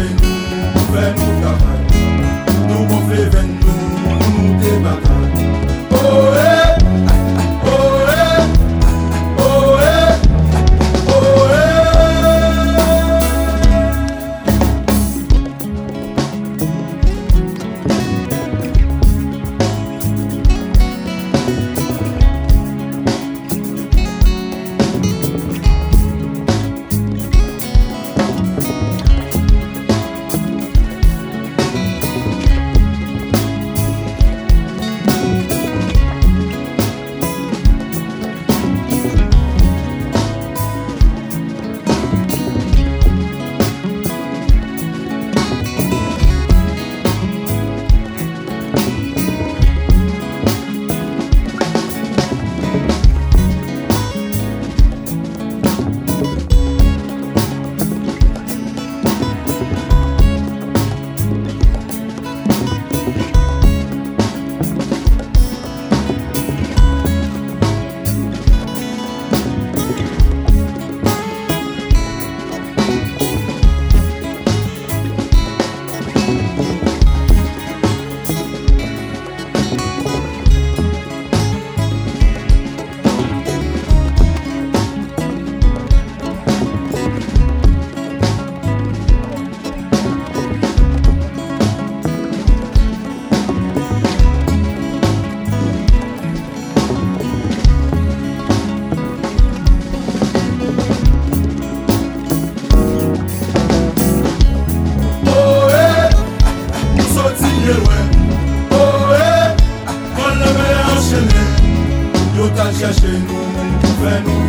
Sing 家乡。